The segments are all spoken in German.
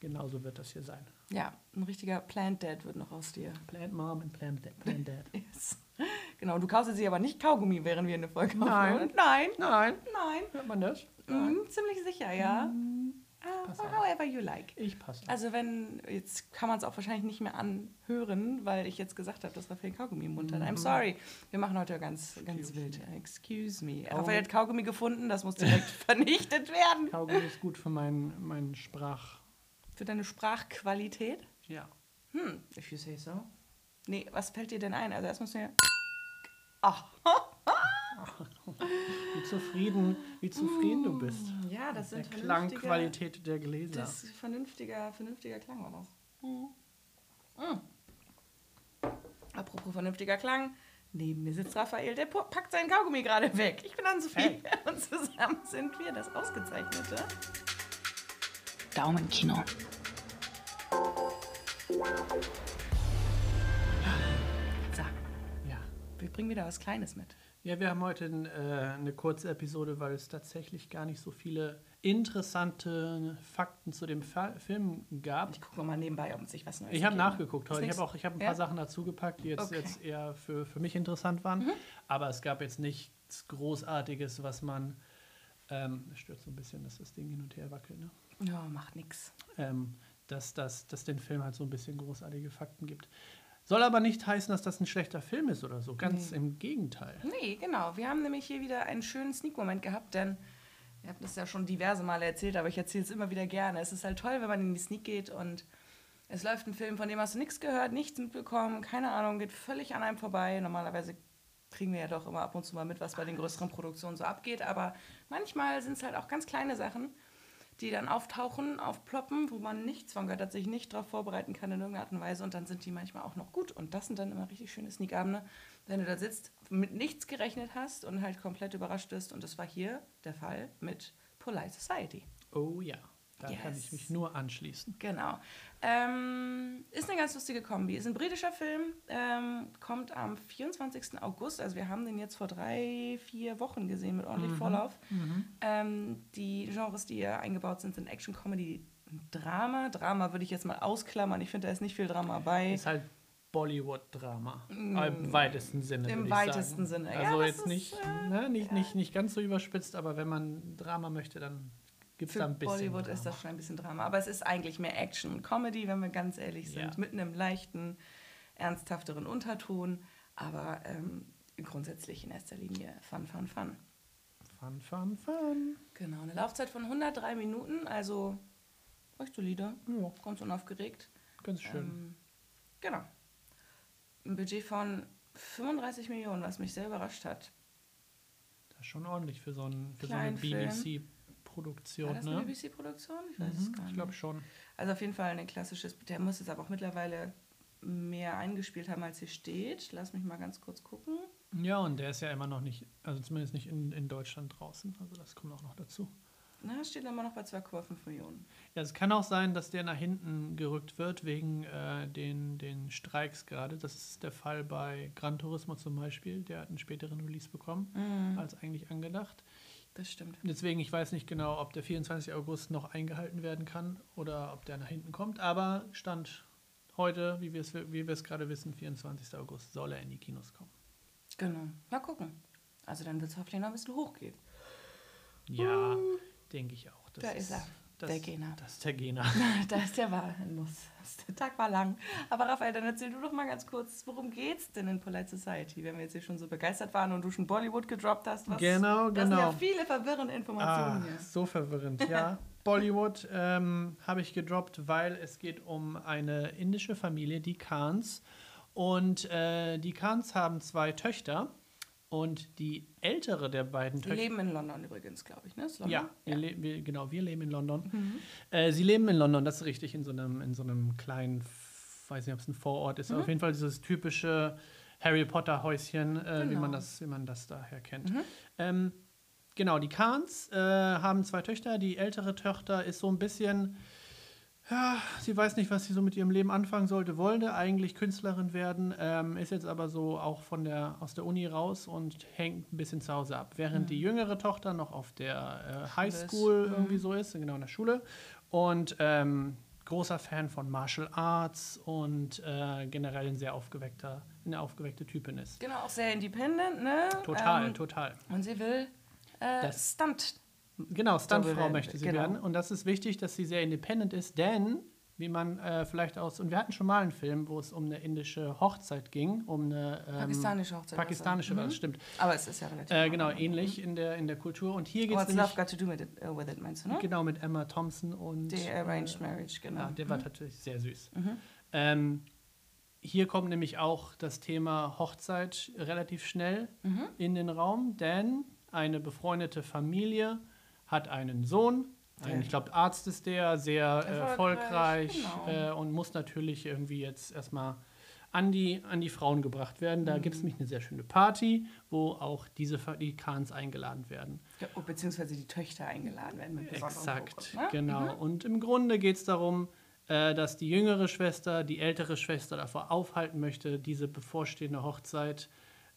genauso wird das hier sein. Ja, ein richtiger Plant Dad wird noch aus dir. Plant Mom und Plant Dad. Plant Dad. Yes. Genau, du kaufst sie aber nicht Kaugummi, während wir eine Folge Nein. aufnehmen. Nein. Nein. Nein. Hört man das? Mhm, ziemlich sicher, ja. Pass auf. however you like. Ich passe. Also wenn, jetzt kann man es auch wahrscheinlich nicht mehr anhören, weil ich jetzt gesagt habe, dass Raphael Kaugummi im Mund hat. I'm sorry. Wir machen heute ganz, ganz wild. Excuse me. Raphael hat Kaugummi gefunden, das muss direkt vernichtet werden. Kaugummi ist gut für meinen mein Sprach. Für deine Sprachqualität? Ja. Hm, if you say so. Nee, was fällt dir denn ein? Also erst müssen wir... Ach, Wie zufrieden, wie zufrieden du bist. ja, das Der sind vernünftige... Klangqualität der Gläser. Das ist vernünftiger, vernünftiger Klang war das. Mhm. Apropos vernünftiger Klang, neben mir sitzt Raphael, der packt seinen Kaugummi gerade weg. Ich bin Ann-Sophie Hey. und zusammen sind wir das Ausgezeichnete. Daumenkino. So, ja. wir bringen wieder was Kleines mit. Ja, wir haben heute äh, eine kurze Episode, weil es tatsächlich gar nicht so viele interessante Fakten zu dem Fa Film gab. Ich gucke mal nebenbei, ob sich was Neues Ich habe nachgeguckt heute. Ich habe auch ich habe ein Ja? paar Sachen dazugepackt, die jetzt, Okay. Mhm. jetzt eher für, für mich interessant waren. Aber es gab jetzt nichts Großartiges, was man. Ähm, es stört so ein bisschen, dass das Ding hin und her wackelt. Ne? Ja, macht nix. ähm, dass, dass, dass den Film halt so ein bisschen großartige Fakten gibt. Soll aber nicht heißen, dass das ein schlechter Film ist oder so. Ganz im Gegenteil. Nee, genau. Wir haben nämlich hier wieder einen schönen Sneak-Moment gehabt, denn wir haben das ja schon diverse Male erzählt, aber ich erzähle es immer wieder gerne. Es ist halt toll, wenn man in die Sneak geht und es läuft ein Film, von dem hast du nichts gehört, nichts mitbekommen, keine Ahnung, geht völlig an einem vorbei. Normalerweise kriegen wir ja doch immer ab und zu mal mit, was bei den größeren Produktionen so abgeht, aber manchmal sind es halt auch ganz kleine Sachen, die dann auftauchen, aufploppen, wo man nichts von gehört hat, sich nicht darauf vorbereiten kann in irgendeiner Art und Weise. Und dann sind die manchmal auch noch gut. Und das sind dann immer richtig schöne Sneak-Abende, wenn du da sitzt, mit nichts gerechnet hast und halt komplett überrascht bist. Und das war hier der Fall mit Polite Society. Oh ja, da kann Yes. ich mich nur anschließen. Genau. Ähm, ist eine ganz lustige Kombi. Ist ein britischer Film, ähm, kommt am 24. August. Also wir haben den jetzt vor drei, vier Wochen gesehen mit ordentlich Vorlauf. Ähm, die Genres, die hier eingebaut sind, sind Action, Comedy, Drama. Drama würde ich jetzt mal ausklammern. Ich finde, da ist nicht viel Drama bei. Ist halt Bollywood-Drama. Im weitesten Sinne. Mm. Im weitesten. Sinne. Ja, Also das jetzt ist, nicht, äh, ne, nicht, nicht, nicht ganz so überspitzt, aber wenn man Drama möchte, dann gibt es Für da ein bisschen. Bollywood Drama. ist das schon ein bisschen Drama. Aber es ist eigentlich mehr Action und Comedy, wenn wir ganz ehrlich sind. Ja. Mit einem leichten, ernsthafteren Unterton. Aber ähm, grundsätzlich in erster Linie Fun, Fun, Fun. Fun, fun, fun. Genau, eine Laufzeit von 103 Minuten, also recht solide, Ja, ganz unaufgeregt. ganz schön. Ähm, genau. Ein Budget von 35 Millionen, was mich sehr überrascht hat. das ist schon ordentlich für so, ein, für so eine Kleinen War BBC-Produktion. das Ne? eine BBC-Produktion? Ich weiß es Mhm, gar ich nicht. glaube schon. Also auf jeden Fall ein klassisches, der muss jetzt aber auch mittlerweile mehr eingespielt haben, als hier steht. Lass mich mal ganz kurz gucken. Ja, und der ist ja immer noch nicht, also zumindest nicht in, in Deutschland draußen. Also das kommt auch noch dazu. Na, steht immer noch bei 2,5 Millionen. Ja, es kann auch sein, dass der nach hinten gerückt wird wegen äh, den, den Streiks gerade. Das ist der Fall bei Gran Turismo zum Beispiel. Der hat einen späteren Release bekommen, Mhm. als eigentlich angedacht. Das stimmt. Deswegen, ich weiß nicht genau, ob der 24. August noch eingehalten werden kann oder ob der nach hinten kommt. Aber Stand heute, wie wir es wie gerade wissen, 24. August soll er in die Kinos kommen. Genau. Mal gucken. Also dann wird es hoffentlich noch ein bisschen hochgehen. Ja, denke ich auch. Das Da ist er, Das, der Gena. Das ist der Gena. Da ist der war Muss. Der Tag war lang. Aber Raphael, dann erzähl du doch mal ganz kurz, worum geht's denn in Polite Society, wenn wir jetzt hier schon so begeistert waren und du schon Bollywood gedroppt hast? Was, Genau, Das sind ja genau. viele verwirrende Informationen Ah, hier. so verwirrend, ja. Bollywood ähm, habe ich gedroppt, weil es geht um eine indische Familie, die Khans. Und äh, die Khans haben zwei Töchter. Und die ältere der beiden Die Töchter. leben in London übrigens, glaube ich, ne? Ist London? Ja, wir wir, genau, wir leben in London. Mhm. Äh, sie leben in London, das ist richtig, in so einem, in so einem kleinen, weiß nicht, ob es ein Vorort Mhm. ist, aber auf jeden Fall dieses typische Harry Potter-Häuschen, äh, wie, Genau. man das, wie man das daher kennt. Mhm. Ähm, genau, die Khans äh, haben zwei Töchter. Die ältere Tochter ist so ein bisschen, ja, sie weiß nicht, was sie so mit ihrem Leben anfangen sollte, wollte eigentlich Künstlerin werden, ähm, ist jetzt aber so auch von der, aus der Uni raus und hängt ein bisschen zu Hause ab. Während die jüngere Tochter noch auf der äh, Highschool. Mhm. irgendwie so ist, genau in der Schule und ähm, großer Fan von Martial Arts und äh, generell ein sehr aufgeweckter, eine aufgeweckte Typin ist. Genau, auch sehr independent, ne? Total, Ähm, total. Und sie will äh, Das- Stunt. Genau, Stuntfrau möchte sie genau. werden. Und das ist wichtig, dass sie sehr independent ist, denn, wie man äh, vielleicht aus, und wir hatten schon mal einen Film, wo es um eine indische Hochzeit ging, um eine ähm, Pakistanische Hochzeit. pakistanische, war mhm. das stimmt. Aber es ist ja relativ. Äh, genau, normal. ähnlich in der, in der Kultur. Und hier geht es What's Love Got to Do with it, uh, with it meinst du, ne? genau mit Emma Thompson und Die Arranged äh, Marriage, genau. Ja, der war tatsächlich sehr süß. Mhm. Ähm, hier kommt nämlich auch das Thema Hochzeit relativ schnell Mhm. in den Raum, denn eine befreundete Familie hat einen Sohn. Ein. Ich glaube, Arzt ist der, sehr Erfolgreich, genau. äh, und muss natürlich irgendwie jetzt erstmal an die, an die Frauen gebracht werden. Da gibt es nämlich eine sehr schöne Party, wo auch diese die Khans eingeladen werden. Ja, oh, beziehungsweise die Töchter eingeladen werden mit Exakt, Fokus, ne? genau. Und im Grunde geht es darum, äh, dass die jüngere Schwester die ältere Schwester davor aufhalten möchte, diese bevorstehende Hochzeit,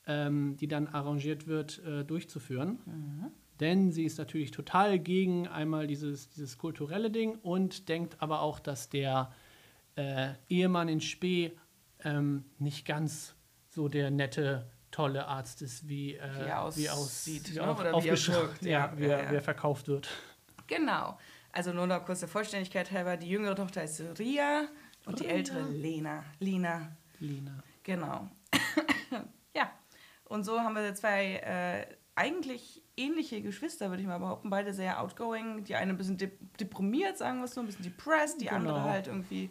ähm, die dann arrangiert wird, äh, durchzuführen. Mhm. Denn sie ist natürlich total gegen einmal dieses, dieses kulturelle Ding und denkt aber auch, dass der äh, Ehemann in Spee ähm, nicht ganz so der nette, tolle Arzt ist, wie, äh, Wie er wie, aussieht, wie, ne? auf, Oder wie er wirkt, ja, wie, er, wie er verkauft wird. Genau. Also nur noch kurz der Vollständigkeit halber. Die jüngere Tochter ist Ria und die ältere Lena. Lina. Lina. Genau. ja. Und so haben wir zwei äh, eigentlich ähnliche Geschwister, würde ich mal behaupten. Beide sehr outgoing. Die eine ein bisschen dep deprimiert, sagen wir es so, ein bisschen depressed. Die andere Genau. halt irgendwie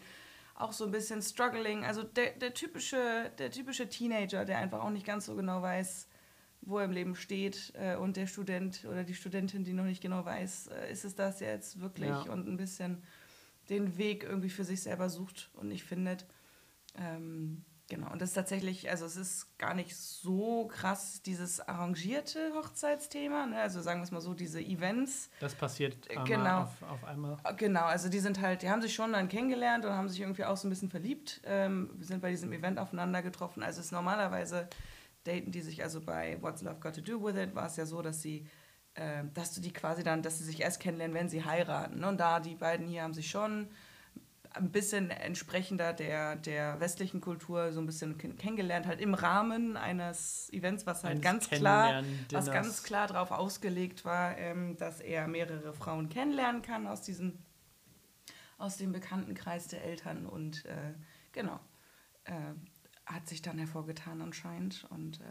auch so ein bisschen struggling. Also der, der, typische, der typische Teenager, der einfach auch nicht ganz so genau weiß, wo er im Leben steht. Äh, und der Student oder die Studentin, die noch nicht genau weiß, äh, ist es das jetzt wirklich? Ja. Und ein bisschen den Weg irgendwie für sich selber sucht und nicht findet. Ähm, genau, und das ist tatsächlich, also es ist gar nicht so krass, dieses arrangierte Hochzeitsthema. Ne? Also sagen wir es mal so, diese Events. Das passiert einmal Genau. auf, auf einmal. Äh, Genau, also die sind halt, die haben sich schon dann kennengelernt und haben sich irgendwie auch so ein bisschen verliebt. Ähm, wir sind bei diesem Event aufeinander getroffen. Also es ist normalerweise daten die sich, also bei What's Love Got to Do with It war es ja so, dass sie, ähm, dass du die quasi dann, dass sie sich erst kennenlernen, wenn sie heiraten. Ne? Und da die beiden hier haben sich schon ein bisschen entsprechender der, der westlichen Kultur so ein bisschen ken- kennengelernt, halt im Rahmen eines Events, was halt Eines ganz klar, was ganz klar darauf ausgelegt war, ähm, dass er mehrere Frauen kennenlernen kann aus diesem, aus dem Bekanntenkreis der Eltern und äh, genau, äh, hat sich dann hervorgetan anscheinend und äh,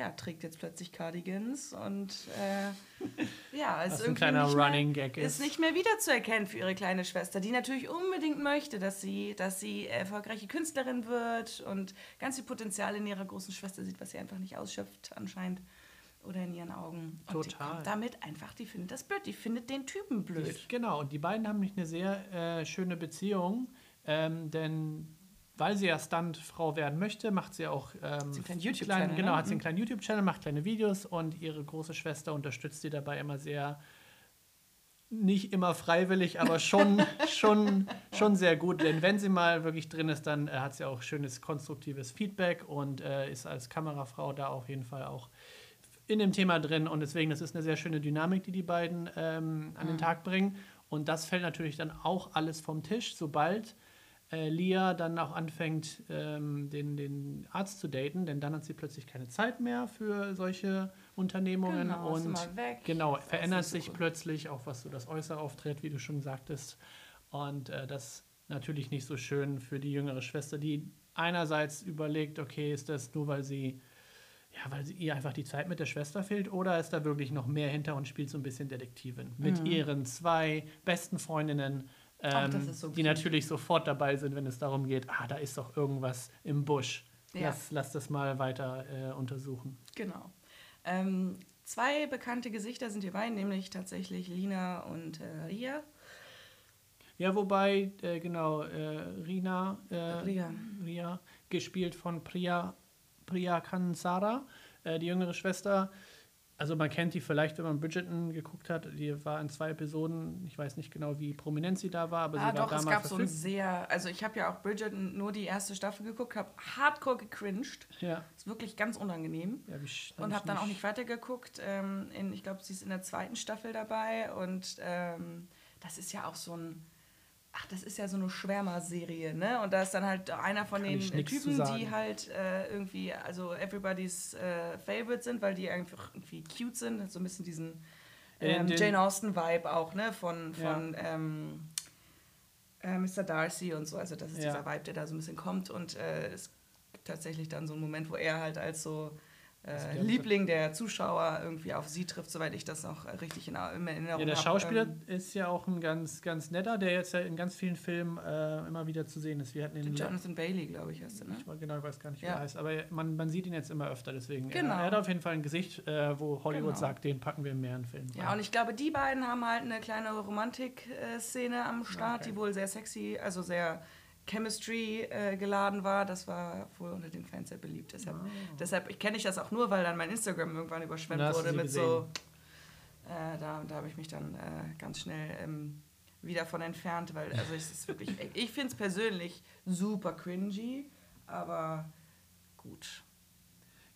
ja, trägt jetzt plötzlich Cardigans und äh, ja, ist Was ein irgendwie kleiner nicht mehr, Running Gag ist. ist nicht mehr wiederzuerkennen für ihre kleine Schwester, die natürlich unbedingt möchte, dass sie, dass sie erfolgreiche Künstlerin wird und ganz viel Potenzial in ihrer großen Schwester sieht, was sie einfach nicht ausschöpft anscheinend oder in ihren Augen. Und Total. damit einfach, die findet das blöd, die findet den Typen blöd. Genau, und die beiden haben nämlich eine sehr äh, schöne Beziehung, ähm, denn weil sie ja Stuntfrau werden möchte, macht sie auch ähm, Sie einen kleinen YouTube-Channel, kleinen- Genau, ne? hat sie einen Mhm. kleinen YouTube-Channel, macht kleine Videos und ihre große Schwester unterstützt sie dabei immer sehr, nicht immer freiwillig, aber schon, schon, schon sehr gut. Denn wenn sie mal wirklich drin ist, dann äh, hat sie auch schönes konstruktives Feedback und äh, ist als Kamerafrau da auf jeden Fall auch in dem Thema drin und deswegen, das ist eine sehr schöne Dynamik, die die beiden ähm, an den Tag bringen. Und das fällt natürlich dann auch alles vom Tisch, sobald äh, Lia dann auch anfängt, ähm, den, den Arzt zu daten, denn dann hat sie plötzlich keine Zeit mehr für solche Unternehmungen Genau, ist und genau, alles verändert so sich gut. plötzlich, auch was so das Äußere auftritt, wie du schon sagtest. Und äh, das natürlich nicht so schön für die jüngere Schwester, die einerseits überlegt, okay, ist das nur, weil sie ja, weil sie ihr einfach die Zeit mit der Schwester fehlt oder ist da wirklich noch mehr hinter und spielt so ein bisschen Detektivin mit ihren zwei besten Freundinnen, ähm, ist so die natürlich sofort dabei sind, wenn es darum geht, ah, da ist doch irgendwas im Busch. Ja. Lass, lass das mal weiter äh, untersuchen. Genau. Ähm, zwei bekannte Gesichter sind hierbei, nämlich tatsächlich Lina und äh, Ria. Ja, wobei, äh, genau, äh, Rina, äh, Ria. Ria, gespielt von Priya, Priya Kansara, äh, die jüngere Schwester. Also man kennt die vielleicht, wenn man Bridgerton geguckt hat. Die war in zwei Episoden. Ich weiß nicht genau, wie prominent sie da war, aber ah, sie war doch, es damals gab so ein sehr, also ich habe ja auch Bridgerton nur die erste Staffel geguckt, habe hardcore gecringed. Ja, Ist wirklich ganz unangenehm. ja wie Und hab habe dann auch nicht weitergeguckt. Ähm, in, ich glaube, sie ist in der zweiten Staffel dabei. Und ähm, das ist ja auch so ein, ach, das ist ja so eine Schwärmer-Serie, ne? Und da ist dann halt einer von Kann den Typen, die halt äh, irgendwie, also everybody's äh, favorite sind, weil die einfach irgendwie cute sind, so ein bisschen diesen ähm, Jane Austen-Vibe auch, ne? Von, Ja. von ähm, äh, Mr. Darcy und so. Also das ist Ja. dieser Vibe, der da so ein bisschen kommt. Und äh, es gibt tatsächlich dann so einen Moment, wo er halt als so äh, Liebling der Zuschauer irgendwie auf sie trifft, soweit ich das noch äh, richtig in, in Erinnerung Ja, der hab. Schauspieler Ähm, ist ja auch ein ganz, ganz netter, der jetzt ja in ganz vielen Filmen äh, immer wieder zu sehen ist. Wir hatten den Jonathan Bailey, glaube ich, heißt er, ne? Ich genau, ich weiß gar nicht, wie Ja. er heißt, aber man, man sieht ihn jetzt immer öfter, deswegen. Genau. Er, er hat auf jeden Fall ein Gesicht, äh, wo Hollywood Genau. sagt, den packen wir in mehreren Filmen. Ja, und ich glaube, die beiden haben halt eine kleine Romantik-Szene am Start, Okay. die wohl sehr sexy, also sehr Chemistry äh, geladen war. Das war wohl unter den Fans sehr beliebt. Deshalb, deshalb kenne ich das auch nur, weil dann mein Instagram irgendwann überschwemmt wurde mit so. Äh, da da habe ich mich dann äh, ganz schnell ähm, wieder von entfernt, weil also es ist wirklich. ich finde es persönlich super cringy, aber gut.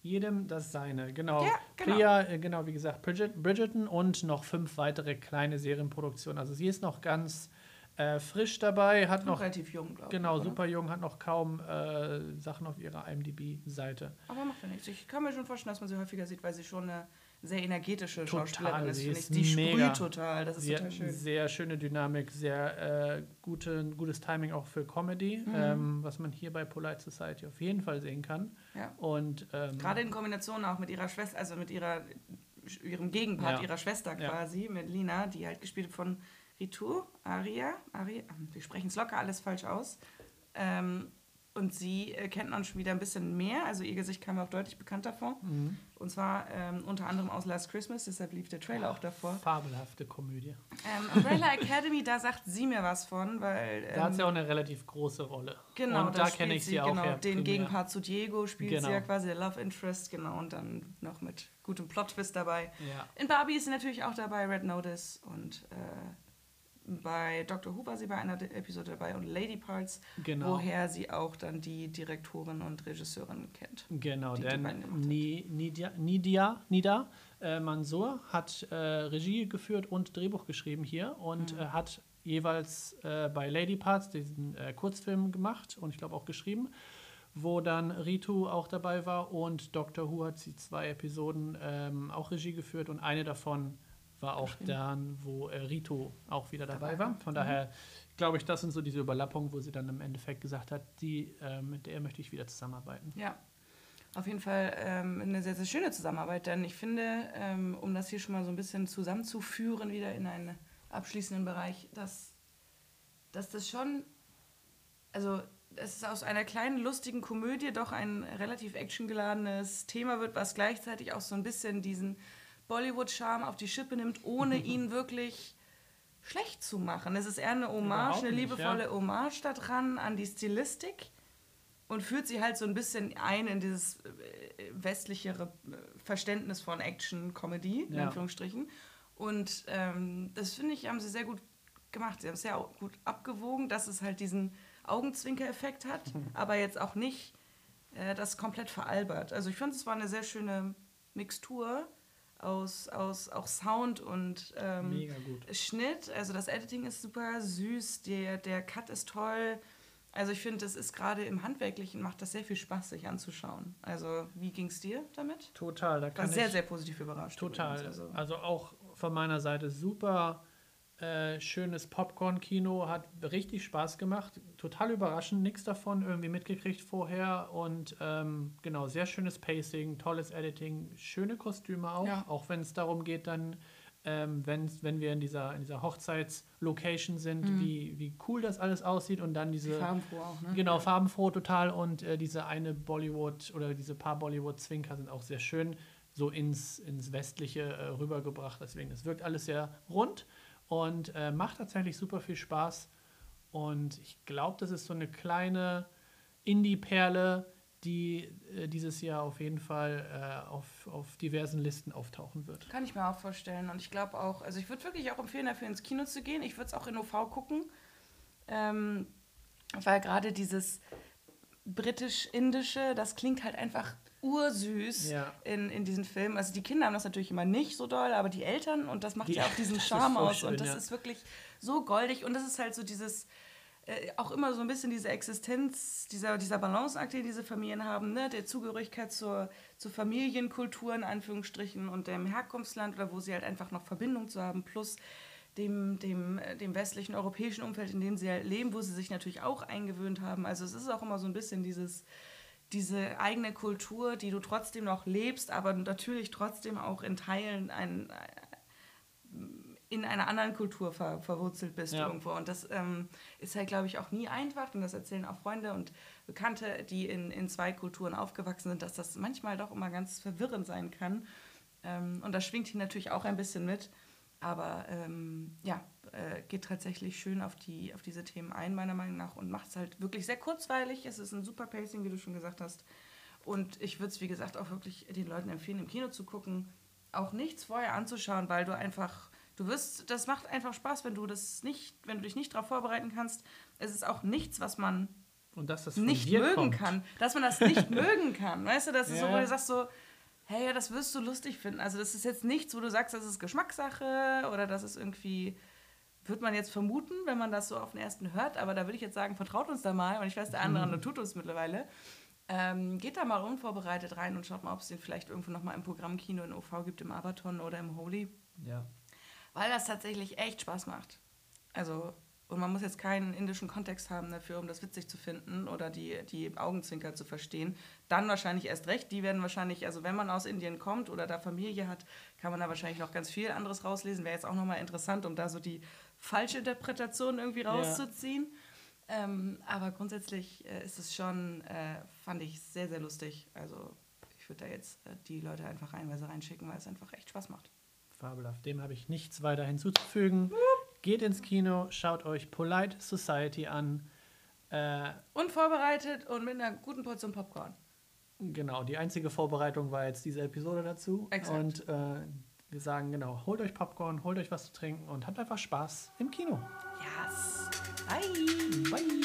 Jedem das seine, genau. Ja, genau. Priya, äh, genau, wie gesagt, Bridget, Bridgerton und noch fünf weitere kleine Serienproduktionen. Also sie ist noch ganz äh, frisch dabei, hat Noch relativ jung, glaube ich. genau, oder? super jung, hat noch kaum äh, Sachen auf ihrer IMDb-Seite. Aber macht ja nichts. Ich kann mir schon vorstellen, dass man sie häufiger sieht, weil sie schon eine sehr energetische Total, Schauspielerin ist. ist. Die sprüht total. Das ist Sie hat total schön. sehr schöne Dynamik, sehr äh, gute, gutes Timing auch für Comedy, Mhm. ähm, was man hier bei Polite Society auf jeden Fall sehen kann. Ja. Und ähm, Gerade in Kombination auch mit ihrer Schwester, also mit ihrer, ihrem Gegenpart, Ja. ihrer Schwester Ja. quasi, mit Lina, die halt gespielt von Ritu, Aria, Aria, wir sprechen es locker alles falsch aus. Ähm, und sie äh, kennt man schon wieder ein bisschen mehr, also ihr Gesicht kam mir auch deutlich bekannter vor. Mhm. Und zwar ähm, unter anderem aus Last Christmas, deshalb lief der Trailer auch davor. fabelhafte Komödie. Ähm, Umbrella Academy, da sagt sie mir was von, weil. Ähm, Da hat sie auch eine relativ große Rolle. Genau, und da spielt kenne ich sie auch genau. Den primär. Gegenpart zu Diego spielt Genau. sie ja quasi, der Love Interest, genau, und dann noch mit gutem Plot-Twist dabei. Ja. In Barbie ist sie natürlich auch dabei, Red Notice und äh, bei Doctor Who war sie bei einer De- Episode dabei und Lady Parts, Genau. woher sie auch dann die Direktorin und Regisseurin kennt. Genau, die die denn. Ni- Nidia, Nidia, Nida äh, Mansour hat äh, Regie geführt und Drehbuch geschrieben hier und Mhm. äh, hat jeweils äh, bei Lady Parts diesen äh, Kurzfilm gemacht und ich glaube auch geschrieben, wo dann Ritu auch dabei war und Doctor Who hat sie zwei Episoden ähm, auch Regie geführt und eine davon war auch dann, wo äh, Ritu auch wieder dabei, war. Von Mhm. daher glaube ich, das sind so diese Überlappungen, wo sie dann im Endeffekt gesagt hat, die, äh, mit der möchte ich wieder zusammenarbeiten. Ja, auf jeden Fall ähm, eine sehr, sehr schöne Zusammenarbeit, denn ich finde, ähm, um das hier schon mal so ein bisschen zusammenzuführen, wieder in einen abschließenden Bereich, dass, dass das schon, also dass es aus einer kleinen lustigen Komödie doch ein relativ actiongeladenes Thema wird, was gleichzeitig auch so ein bisschen diesen Bollywood-Charme auf die Schippe nimmt, ohne ihn wirklich schlecht zu machen. Es ist eher eine Hommage, Überhaupt eine nicht, liebevolle Hommage daran an die Stilistik und führt sie halt so ein bisschen ein in dieses äh, westlichere äh, Verständnis von Action-Comedy, in Ja. Anführungsstrichen. Und ähm, das finde ich, haben sie sehr gut gemacht. Sie haben es sehr gut abgewogen, dass es halt diesen Augenzwinker-Effekt hat, aber jetzt auch nicht äh, das komplett veralbert. Also ich fand, es war eine sehr schöne Mixtur aus, aus auch Sound und ähm. Schnitt, also das Editing ist super süß, der, der Cut ist toll. Also ich finde, das ist gerade im Handwerklichen macht das sehr viel Spaß, sich anzuschauen. Also wie ging es dir damit? Total, da War kann sehr, ich sehr positiv überrascht. total. übrigens, Also, Also auch von meiner Seite super äh, schönes Popcorn-Kino, hat richtig Spaß gemacht. Total überraschend, nichts davon irgendwie mitgekriegt vorher und ähm, genau, sehr schönes Pacing, tolles Editing, schöne Kostüme auch, Ja. auch wenn es darum geht dann ähm, wenn's, wenn wir in dieser, in dieser Hochzeitslocation sind, Mhm. wie, wie cool das alles aussieht und dann diese farbenfroh auch, ne? Genau, farbenfroh total und äh, diese eine Bollywood oder diese paar Bollywood-Zwinker sind auch sehr schön so ins, ins Westliche äh, rübergebracht. Deswegen, es wirkt alles sehr rund und äh, macht tatsächlich super viel Spaß. Und ich glaube, das ist so eine kleine Indie-Perle, die äh, dieses Jahr auf jeden Fall äh, auf, auf diversen Listen auftauchen wird. Kann ich mir auch vorstellen. Und ich glaube auch, also ich würde wirklich auch empfehlen, dafür ins Kino zu gehen. Ich würde es auch in OV gucken. Ähm, weil gerade dieses britisch-indische, das klingt halt einfach ursüß Ja. in, in diesen Filmen. Also die Kinder haben das natürlich immer nicht so doll, aber die Eltern und das macht Die- ja auch diesen Charme aus. schön, und das ja. ist wirklich so goldig. Und das ist halt so dieses äh, auch immer so ein bisschen diese Existenz, dieser, dieser Balanceakt, den diese Familien haben, ne? der Zugehörigkeit zur, zur Familienkultur in Anführungsstrichen und dem Herkunftsland oder wo sie halt einfach noch Verbindung zu haben, plus dem, dem, äh, dem westlichen europäischen Umfeld, in dem sie halt leben, wo sie sich natürlich auch eingewöhnt haben. Also es ist auch immer so ein bisschen dieses, diese eigene Kultur, die du trotzdem noch lebst, aber natürlich trotzdem auch in Teilen ein, in einer anderen Kultur ver, verwurzelt bist ja. irgendwo. Und das ähm, ist halt, glaube ich, auch nie einfach. Und das erzählen auch Freunde und Bekannte, die in, in zwei Kulturen aufgewachsen sind, dass das manchmal doch immer ganz verwirrend sein kann. Ähm, und das schwingt hier natürlich auch ein bisschen mit. Aber ähm, ja, äh, geht tatsächlich schön auf, die, auf diese Themen ein, meiner Meinung nach, und macht es halt wirklich sehr kurzweilig. Es ist ein super Pacing, wie du schon gesagt hast. Und ich würde es, wie gesagt, auch wirklich den Leuten empfehlen, im Kino zu gucken. Auch nichts vorher anzuschauen, weil du einfach Du wirst, das macht einfach Spaß, wenn du das nicht, wenn du dich nicht darauf vorbereiten kannst. Es ist auch nichts, was man und dass das nicht mögen kommt. kann. Dass man das nicht mögen kann. Weißt du, das ist ja. so, wo du sagst so, hey, ja, das wirst du lustig finden. Also das ist jetzt nichts, wo du sagst, das ist Geschmackssache oder das ist irgendwie, wird man jetzt vermuten, wenn man das so auf den ersten hört. Aber da würde ich jetzt sagen, vertraut uns da mal. Und ich weiß, der andere mhm. tut uns mittlerweile. Ähm, geht da mal unvorbereitet rein und schaut mal, ob es den vielleicht irgendwo nochmal im Programmkino in OV gibt, im Abaton oder im Holy. Ja weil das tatsächlich echt Spaß macht. Also, und man muss jetzt keinen indischen Kontext haben dafür, um das witzig zu finden oder die, die Augenzwinker zu verstehen. Dann wahrscheinlich erst recht. Die werden wahrscheinlich, also wenn man aus Indien kommt oder da Familie hat, kann man da wahrscheinlich noch ganz viel anderes rauslesen. Wäre jetzt auch nochmal interessant, um da so die falsche Interpretation irgendwie rauszuziehen. Ja. Ähm, aber grundsätzlich äh, ist es schon, äh, fand ich sehr, sehr lustig. Also ich würde da jetzt äh, die Leute einfach reihenweise reinschicken, weil es einfach echt Spaß macht. Fabelhaft. Dem habe ich nichts weiter hinzuzufügen. Geht ins Kino, schaut euch Polite Society an. Äh, Unvorbereitet und mit einer guten Portion Popcorn. Genau, die einzige Vorbereitung war jetzt diese Episode dazu. Exakt. Und äh, wir sagen genau, holt euch Popcorn, holt euch was zu trinken und habt einfach Spaß im Kino. Yes. Bye. Bye.